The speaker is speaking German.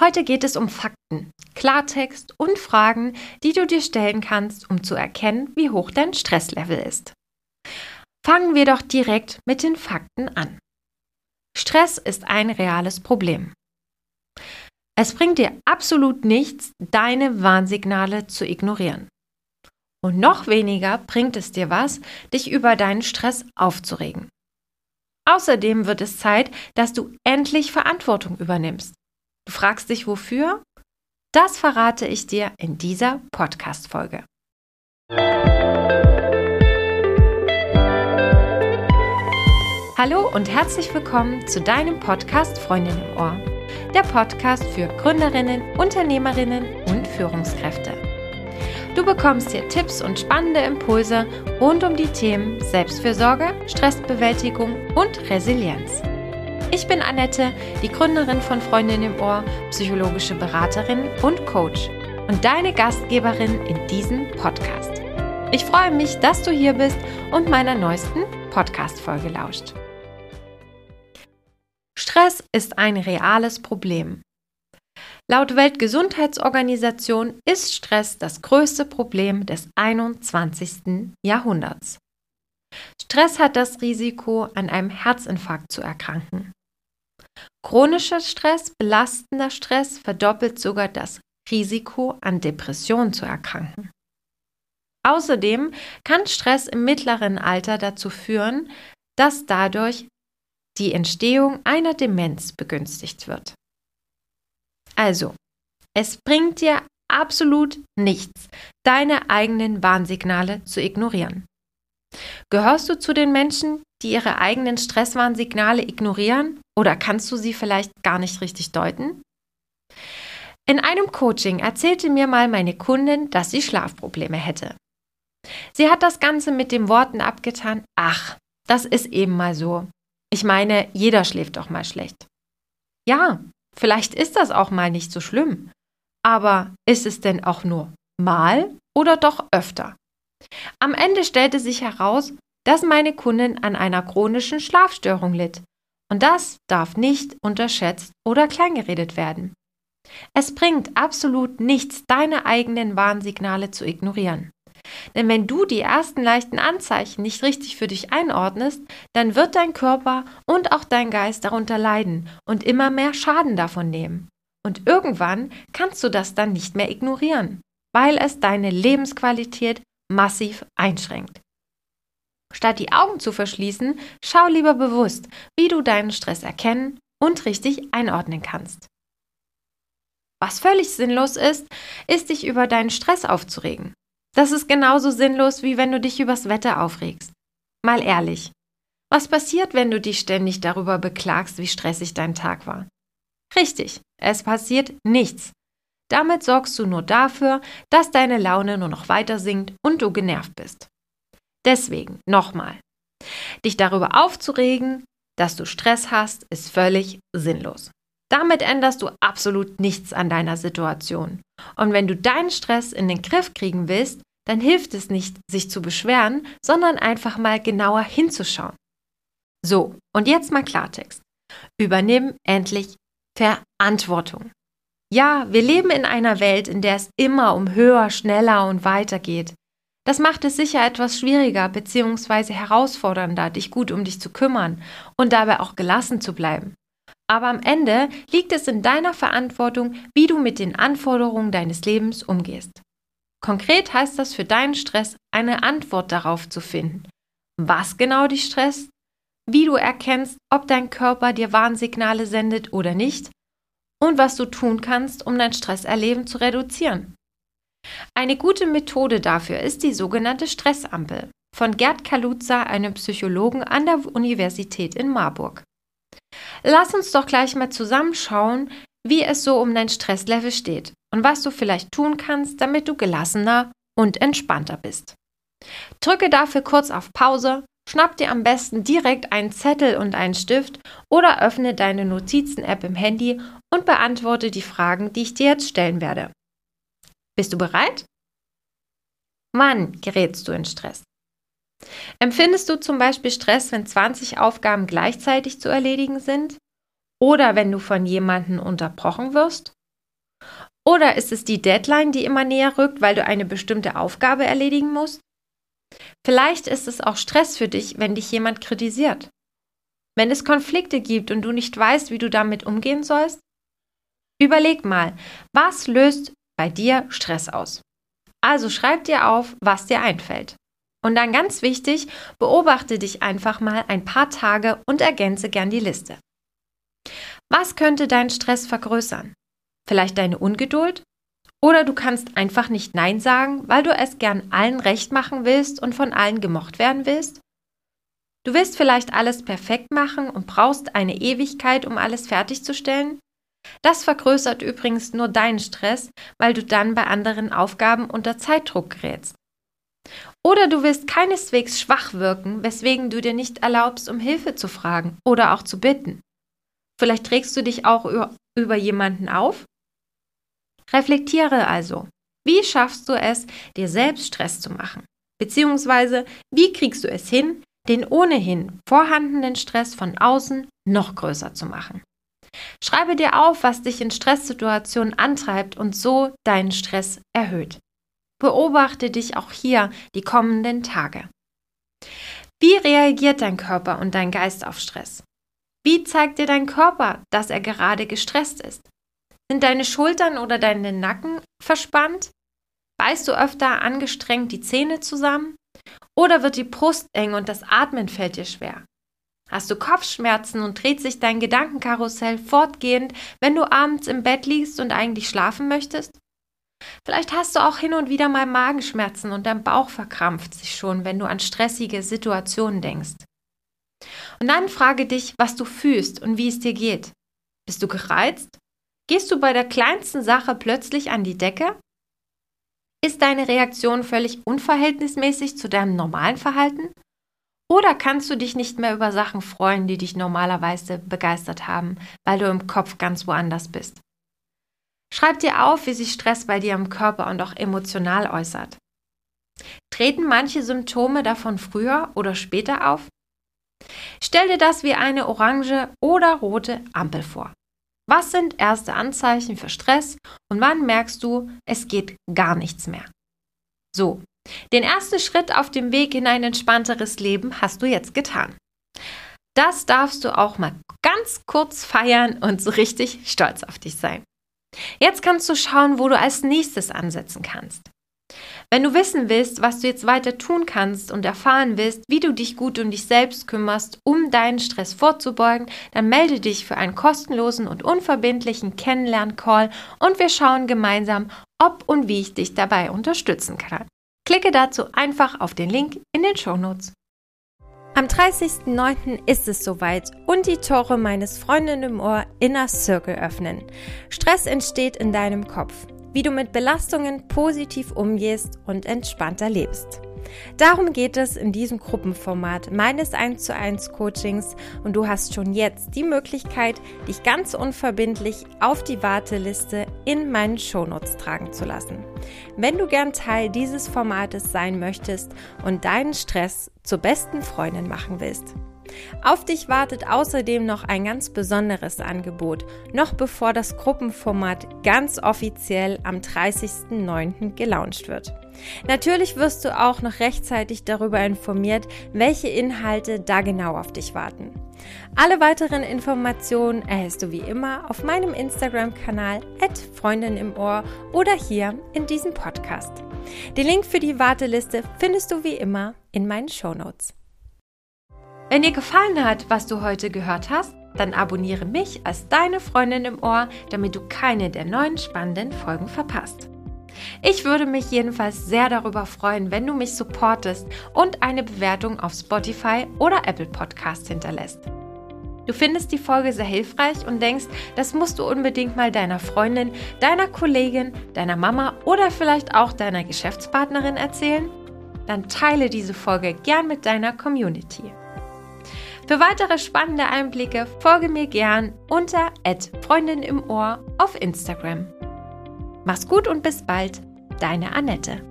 Heute geht es um Fakten, Klartext und Fragen, die du dir stellen kannst, um zu erkennen, wie hoch dein Stresslevel ist. Fangen wir doch direkt mit den Fakten an. Stress ist ein reales Problem. Es bringt dir absolut nichts, deine Warnsignale zu ignorieren. Und noch weniger bringt es dir was, dich über deinen Stress aufzuregen. Außerdem wird es Zeit, dass du endlich Verantwortung übernimmst. Du fragst dich wofür? Das verrate ich dir in dieser Podcast-Folge. Hallo und herzlich willkommen zu deinem Podcast Freundin im Ohr. Der Podcast für Gründerinnen, Unternehmerinnen und Führungskräfte. Du bekommst hier Tipps und spannende Impulse rund um die Themen Selbstfürsorge, Stressbewältigung und Resilienz. Ich bin Annette, die Gründerin von Freundin im Ohr, psychologische Beraterin und Coach und deine Gastgeberin in diesem Podcast. Ich freue mich, dass du hier bist und meiner neuesten Podcast-Folge lauscht. Stress ist ein reales Problem. Laut Weltgesundheitsorganisation ist Stress das größte Problem des 21. Jahrhunderts. Stress hat das Risiko, an einem Herzinfarkt zu erkranken. Chronischer Stress, belastender Stress verdoppelt sogar das Risiko, an Depressionen zu erkranken. Außerdem kann Stress im mittleren Alter dazu führen, dass dadurch die Entstehung einer Demenz begünstigt wird. Also, es bringt dir absolut nichts, deine eigenen Warnsignale zu ignorieren. Gehörst du zu den Menschen, die ihre eigenen Stresswarnsignale ignorieren oder kannst du sie vielleicht gar nicht richtig deuten? In einem Coaching erzählte mir mal meine Kundin, dass sie Schlafprobleme hätte. Sie hat das Ganze mit den Worten abgetan, ach, das ist eben mal so. Ich meine, jeder schläft doch mal schlecht. Ja, vielleicht ist das auch mal nicht so schlimm. Aber ist es denn auch nur mal oder doch öfter? Am Ende stellte sich heraus, dass meine Kundin an einer chronischen Schlafstörung litt. Und das darf nicht unterschätzt oder kleingeredet werden. Es bringt absolut nichts, deine eigenen Warnsignale zu ignorieren. Denn wenn du die ersten leichten Anzeichen nicht richtig für dich einordnest, dann wird dein Körper und auch dein Geist darunter leiden und immer mehr Schaden davon nehmen. Und irgendwann kannst du das dann nicht mehr ignorieren, weil es deine Lebensqualität massiv einschränkt. Statt die Augen zu verschließen, schau lieber bewusst, wie du deinen Stress erkennen und richtig einordnen kannst. Was völlig sinnlos ist, ist dich über deinen Stress aufzuregen. Das ist genauso sinnlos, wie wenn du dich übers Wetter aufregst. Mal ehrlich. Was passiert, wenn du dich ständig darüber beklagst, wie stressig dein Tag war? Richtig, es passiert nichts. Damit sorgst du nur dafür, dass deine Laune nur noch weiter sinkt und du genervt bist. Deswegen nochmal. Dich darüber aufzuregen, dass du Stress hast, ist völlig sinnlos. Damit änderst du absolut nichts an deiner Situation. Und wenn du deinen Stress in den Griff kriegen willst, dann hilft es nicht, sich zu beschweren, sondern einfach mal genauer hinzuschauen. So, und jetzt mal Klartext. Übernimm endlich Verantwortung. Ja, wir leben in einer Welt, in der es immer um höher, schneller und weiter geht. Das macht es sicher etwas schwieriger bzw. herausfordernder, dich gut um dich zu kümmern und dabei auch gelassen zu bleiben. Aber am Ende liegt es in deiner Verantwortung, wie du mit den Anforderungen deines Lebens umgehst. Konkret heißt das für deinen Stress, eine Antwort darauf zu finden. Was genau dich stresst, wie du erkennst, ob dein Körper dir Warnsignale sendet oder nicht und was du tun kannst, um dein Stresserleben zu reduzieren. Eine gute Methode dafür ist die sogenannte Stressampel von Gerd Kaluza, einem Psychologen an der Universität in Marburg. Lass uns doch gleich mal zusammenschauen, wie es so um dein Stresslevel steht und was du vielleicht tun kannst, damit du gelassener und entspannter bist. Drücke dafür kurz auf Pause, schnapp dir am besten direkt einen Zettel und einen Stift oder öffne deine Notizen-App im Handy und beantworte die Fragen, die ich dir jetzt stellen werde. Bist du bereit? Wann gerätst du in Stress? Empfindest du zum Beispiel Stress, wenn 20 Aufgaben gleichzeitig zu erledigen sind? Oder wenn du von jemandem unterbrochen wirst? Oder ist es die Deadline, die immer näher rückt, weil du eine bestimmte Aufgabe erledigen musst? Vielleicht ist es auch Stress für dich, wenn dich jemand kritisiert. Wenn es Konflikte gibt und du nicht weißt, wie du damit umgehen sollst? Überleg mal, was löst bei dir Stress aus? Also schreib dir auf, was dir einfällt. Und dann ganz wichtig, beobachte dich einfach mal ein paar Tage und ergänze gern die Liste. Was könnte deinen Stress vergrößern? Vielleicht deine Ungeduld? Oder du kannst einfach nicht Nein sagen, weil du es gern allen recht machen willst und von allen gemocht werden willst? Du willst vielleicht alles perfekt machen und brauchst eine Ewigkeit, um alles fertigzustellen? Das vergrößert übrigens nur deinen Stress, weil du dann bei anderen Aufgaben unter Zeitdruck gerätst. Oder du willst keineswegs schwach wirken, weswegen du dir nicht erlaubst, um Hilfe zu fragen oder auch zu bitten. Vielleicht trägst du dich auch über jemanden auf? Reflektiere also. Wie schaffst du es, dir selbst Stress zu machen? Beziehungsweise, wie kriegst du es hin, den ohnehin vorhandenen Stress von außen noch größer zu machen? Schreibe dir auf, was dich in Stresssituationen antreibt und so deinen Stress erhöht. Beobachte dich auch hier die kommenden Tage. Wie reagiert dein Körper und dein Geist auf Stress? Wie zeigt dir dein Körper, dass er gerade gestresst ist? Sind deine Schultern oder deine Nacken verspannt? Beißt du öfter angestrengt die Zähne zusammen? Oder wird die Brust eng und das Atmen fällt dir schwer? Hast du Kopfschmerzen und dreht sich dein Gedankenkarussell fortgehend, wenn du abends im Bett liegst und eigentlich schlafen möchtest? Vielleicht hast du auch hin und wieder mal Magenschmerzen und dein Bauch verkrampft sich schon, wenn du an stressige Situationen denkst. Und dann frage dich, was du fühlst und wie es dir geht. Bist du gereizt? Gehst du bei der kleinsten Sache plötzlich an die Decke? Ist deine Reaktion völlig unverhältnismäßig zu deinem normalen Verhalten? Oder kannst du dich nicht mehr über Sachen freuen, die dich normalerweise begeistert haben, weil du im Kopf ganz woanders bist? Schreib dir auf, wie sich Stress bei dir im Körper und auch emotional äußert. Treten manche Symptome davon früher oder später auf? Stell dir das wie eine orange oder rote Ampel vor. Was sind erste Anzeichen für Stress und wann merkst du, es geht gar nichts mehr? So, den ersten Schritt auf dem Weg in ein entspannteres Leben hast du jetzt getan. Das darfst du auch mal ganz kurz feiern und so richtig stolz auf dich sein. Jetzt kannst du schauen, wo du als nächstes ansetzen kannst. Wenn du wissen willst, was du jetzt weiter tun kannst und erfahren willst, wie du dich gut um dich selbst kümmerst, um deinen Stress vorzubeugen, dann melde dich für einen kostenlosen und unverbindlichen Kennenlern-Call und wir schauen gemeinsam, ob und wie ich dich dabei unterstützen kann. Klicke dazu einfach auf den Link in den Show Notes. Am 30.09. ist es soweit und die Tore meines Freundin im Ohr Inner Circle öffnen. Stress entsteht in deinem Kopf, wie du mit Belastungen positiv umgehst und entspannter lebst. Darum geht es in diesem Gruppenformat meines 1 zu 1 Coachings und du hast schon jetzt die Möglichkeit, dich ganz unverbindlich auf die Warteliste in meinen Shownotes tragen zu lassen. Wenn du gern Teil dieses Formates sein möchtest und deinen Stress zur besten Freundin machen willst. Auf dich wartet außerdem noch ein ganz besonderes Angebot, noch bevor das Gruppenformat ganz offiziell am 30.09. gelauncht wird. Natürlich wirst du auch noch rechtzeitig darüber informiert, welche Inhalte da genau auf dich warten. Alle weiteren Informationen erhältst du wie immer auf meinem Instagram-Kanal Freundin im Ohr oder hier in diesem Podcast. Den Link für die Warteliste findest du wie immer in meinen Shownotes. Wenn dir gefallen hat, was du heute gehört hast, dann abonniere mich als deine Freundin im Ohr, damit du keine der neuen spannenden Folgen verpasst. Ich würde mich jedenfalls sehr darüber freuen, wenn du mich supportest und eine Bewertung auf Spotify oder Apple Podcast hinterlässt. Du findest die Folge sehr hilfreich und denkst, das musst du unbedingt mal deiner Freundin, deiner Kollegin, deiner Mama oder vielleicht auch deiner Geschäftspartnerin erzählen? Dann teile diese Folge gern mit deiner Community. Für weitere spannende Einblicke folge mir gern unter Freundin im Ohr auf Instagram. Mach's gut und bis bald, deine Annette.